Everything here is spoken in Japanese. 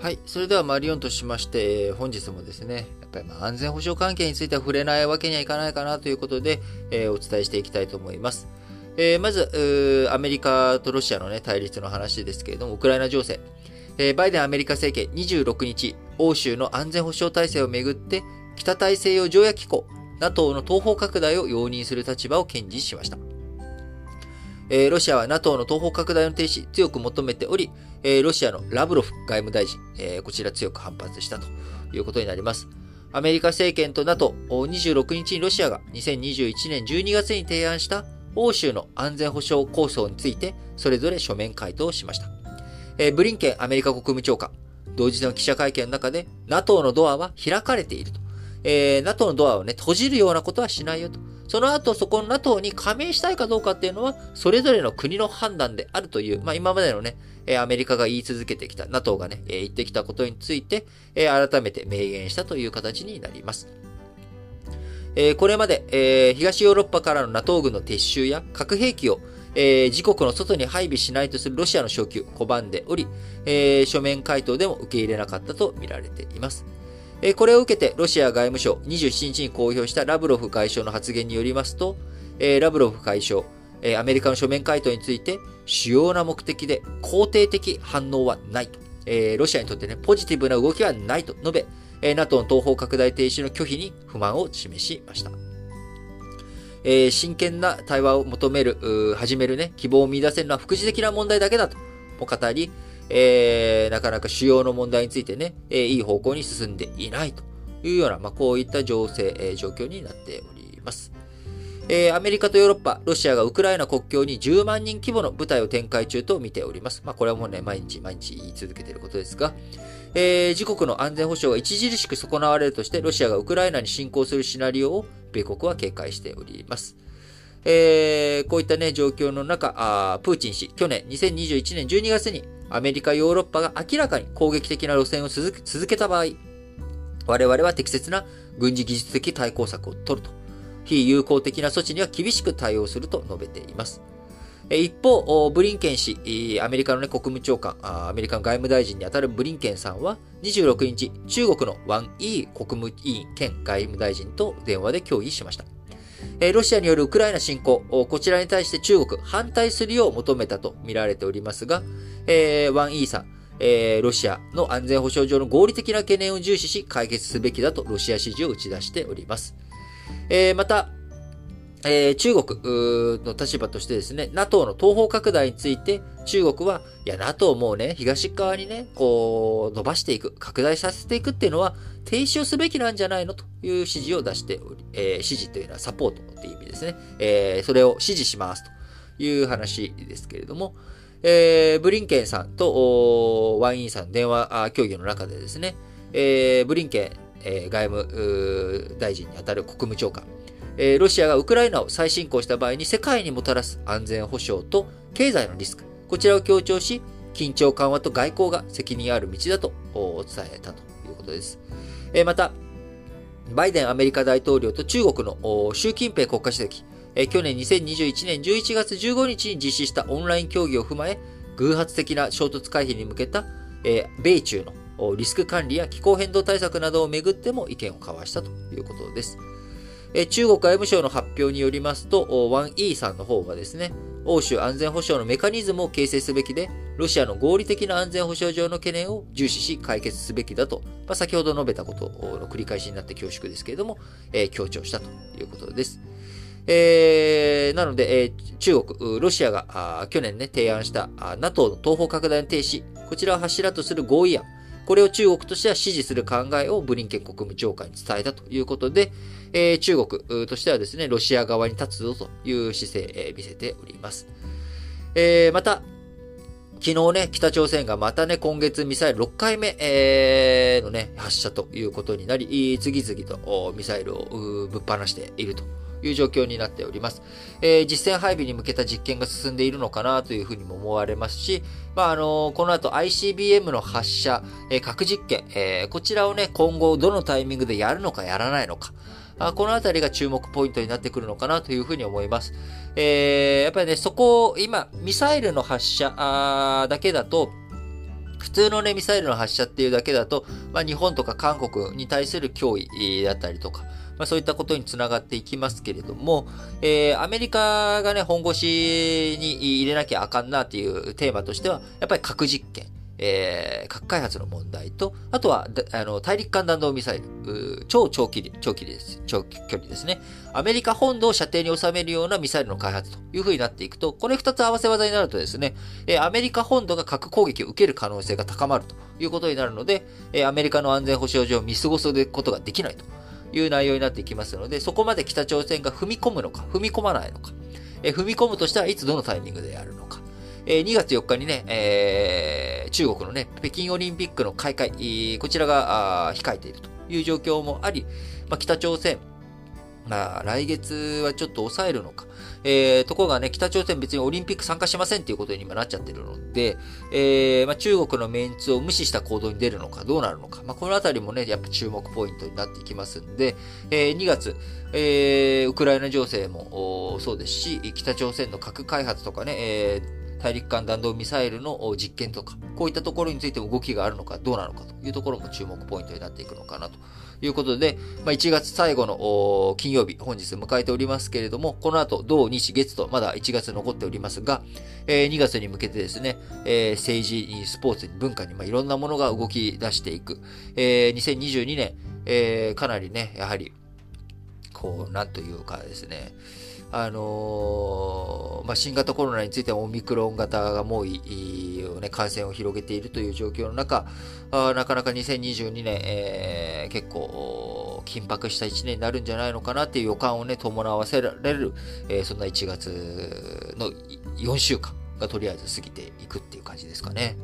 はい。それではマリオンとしまして、本日もですね、やっぱりま安全保障関係については触れないわけにはいかないかなということで、えー、お伝えしていきたいと思います。えー、まず、アメリカとロシアのね、対立の話ですけれども、ウクライナ情勢。え、バイデンアメリカ政権26日、欧州の安全保障体制をめぐって、北大西洋条約機構、NATO の東方拡大を容認する立場を堅持しました。えー、ロシアは NATO の東方拡大の停止強く求めており、えー、ロシアのラブロフ外務大臣、えー、こちら強く反発したということになります。アメリカ政権と NATO26 日にロシアが2021年12月に提案した欧州の安全保障構想についてそれぞれ書面回答しました。えー、ブリンケンアメリカ国務長官、同日の記者会見の中で NATO のドアは開かれていると。えー、NATO のドアをね、閉じるようなことはしないよと。その後、そこの NATO に加盟したいかどうかっていうのは、それぞれの国の判断であるという、まあ今までのね、アメリカが言い続けてきた、NATO がね、言ってきたことについて、改めて明言したという形になります。これまで、東ヨーロッパからの NATO 軍の撤収や核兵器を自国の外に配備しないとするロシアの昇級、拒んでおり、書面回答でも受け入れなかったと見られています。これを受けて、ロシア外務省27日に公表したラブロフ外相の発言によりますと、ラブロフ外相、アメリカの書面回答について、主要な目的で肯定的反応はないと。ロシアにとってね、ポジティブな動きはないと述べ、NATO の東方拡大停止の拒否に不満を示しました。真剣な対話を求める、始めるね、希望を見出せるのは副次的な問題だけだとも語り、えー、なかなか主要の問題についてね、えー、いい方向に進んでいないというような、まあ、こういった情勢、えー、状況になっております。えー、アメリカとヨーロッパ、ロシアがウクライナ国境に10万人規模の部隊を展開中と見ております。まあ、これはもうね、毎日毎日言い続けていることですが、えー、自国の安全保障が著しく損なわれるとして、ロシアがウクライナに侵攻するシナリオを米国は警戒しております。えー、こういったね、状況の中、あプーチン氏、去年2021年12月にアメリカ、ヨーロッパが明らかに攻撃的な路線を続けた場合、我々は適切な軍事技術的対抗策を取ると。非友好的な措置には厳しく対応すると述べています。一方、ブリンケン氏、アメリカの、国務長官、アメリカの外務大臣にあたるブリンケンさんは、26日、中国のワン・イー国務委員兼外務大臣と電話で協議しました。ロシアによるウクライナ侵攻、こちらに対して中国反対するよう求めたと見られておりますが、えー、ワン・イーさん、え、ロシアの安全保障上の合理的な懸念を重視し解決すべきだとロシア支持を打ち出しております。え、また、えー、中国の立場としてですね、NATO の東方拡大について、中国は、いや、NATO もうね、東側にね、こう、伸ばしていく、拡大させていくっていうのは、停止をすべきなんじゃないのという指示を出しており、えー、指示というのはサポートっていう意味ですね。えー、それを指示しますという話ですけれども、えー、ブリンケンさんとワインさん電話協議の中でですね、えー、ブリンケン、えー、外務大臣にあたる国務長官、えー、ロシアがウクライナを再侵攻した場合に世界にもたらす安全保障と経済のリスク、こちらを強調し、緊張緩和と外交が責任ある道だと伝えたということです。えー、また、バイデンアメリカ大統領と中国の習近平国家主席、え去年2021年11月15日に実施したオンライン協議を踏まえ、偶発的な衝突回避に向けた、え米中のリスク管理や気候変動対策などをめぐっても意見を交わしたということです。え中国外務省の発表によりますと、1E さんの方はですね、欧州安全保障のメカニズムを形成すべきで、ロシアの合理的な安全保障上の懸念を重視し解決すべきだと、まあ、先ほど述べたことの繰り返しになって恐縮ですけれども、えー、強調したということです。えー、なので、えー、中国、ロシアが去年ね、提案した NATO の東方拡大の停止、こちらを柱とする合意案、これを中国としては支持する考えをブリンケン国務長官に伝えたということで、えー、中国としてはですね、ロシア側に立つぞという姿勢、えー、見せております。えー、また、昨日ね、北朝鮮がまたね、今月ミサイル6回目、えー、のね、発射ということになり、次々とミサイルをぶっ放しているという状況になっております。えー、実戦配備に向けた実験が進んでいるのかなというふうにも思われますし、まあ、あのー、この後 ICBM の発射、えー、核実験、え、こちらをね、今後どのタイミングでやるのかやらないのか、あこのあたりが注目ポイントになってくるのかなというふうに思います。えー、やっぱりね、そこを、今、ミサイルの発射だけだと、普通のね、ミサイルの発射っていうだけだと、まあ、日本とか韓国に対する脅威だったりとか、まあ、そういったことにつながっていきますけれども、えー、アメリカがね、本腰に入れなきゃあかんなっていうテーマとしては、やっぱり核実験。えー、核開発の問題と、あとは、あの、大陸間弾道ミサイル、超長距離、長距離です。長距離ですね。アメリカ本土を射程に収めるようなミサイルの開発という風になっていくと、これ二つ合わせ技になるとですね、えー、アメリカ本土が核攻撃を受ける可能性が高まるということになるので、えー、アメリカの安全保障上見過ごすことができないという内容になっていきますので、そこまで北朝鮮が踏み込むのか、踏み込まないのか、えー、踏み込むとしたらいつどのタイミングでやるのか、え2月4日にね、中国のね、北京オリンピックの開会、こちらが控えているという状況もあり、北朝鮮、まあ、来月はちょっと抑えるのか。えー、ところがね、北朝鮮別にオリンピック参加しませんっていうことに今なっちゃってるので、えー、まあ、中国のメンツを無視した行動に出るのか、どうなるのか。まあ、このあたりもね、やっぱ注目ポイントになってきますんで、えー、2月、えー、ウクライナ情勢もそうですし、北朝鮮の核開発とかね、えー大陸間弾道ミサイルの実験とか、こういったところについても動きがあるのかどうなのかというところも注目ポイントになっていくのかなということで、まあ、1月最後の金曜日、本日迎えておりますけれども、この後、土日月とまだ1月残っておりますが、えー、2月に向けてですね、えー、政治に、スポーツに、文化に、まあ、いろんなものが動き出していく。えー、2022年、えー、かなりね、やはり、こう、なんというかですね、あのー、まあ、新型コロナについてはオミクロン型がもういい、ね、感染を広げているという状況の中、あなかなか2022年、えー、結構緊迫した1年になるんじゃないのかなっていう予感をね、伴わせられる、えー、そんな1月の4週間がとりあえず過ぎていくっていう感じですかね。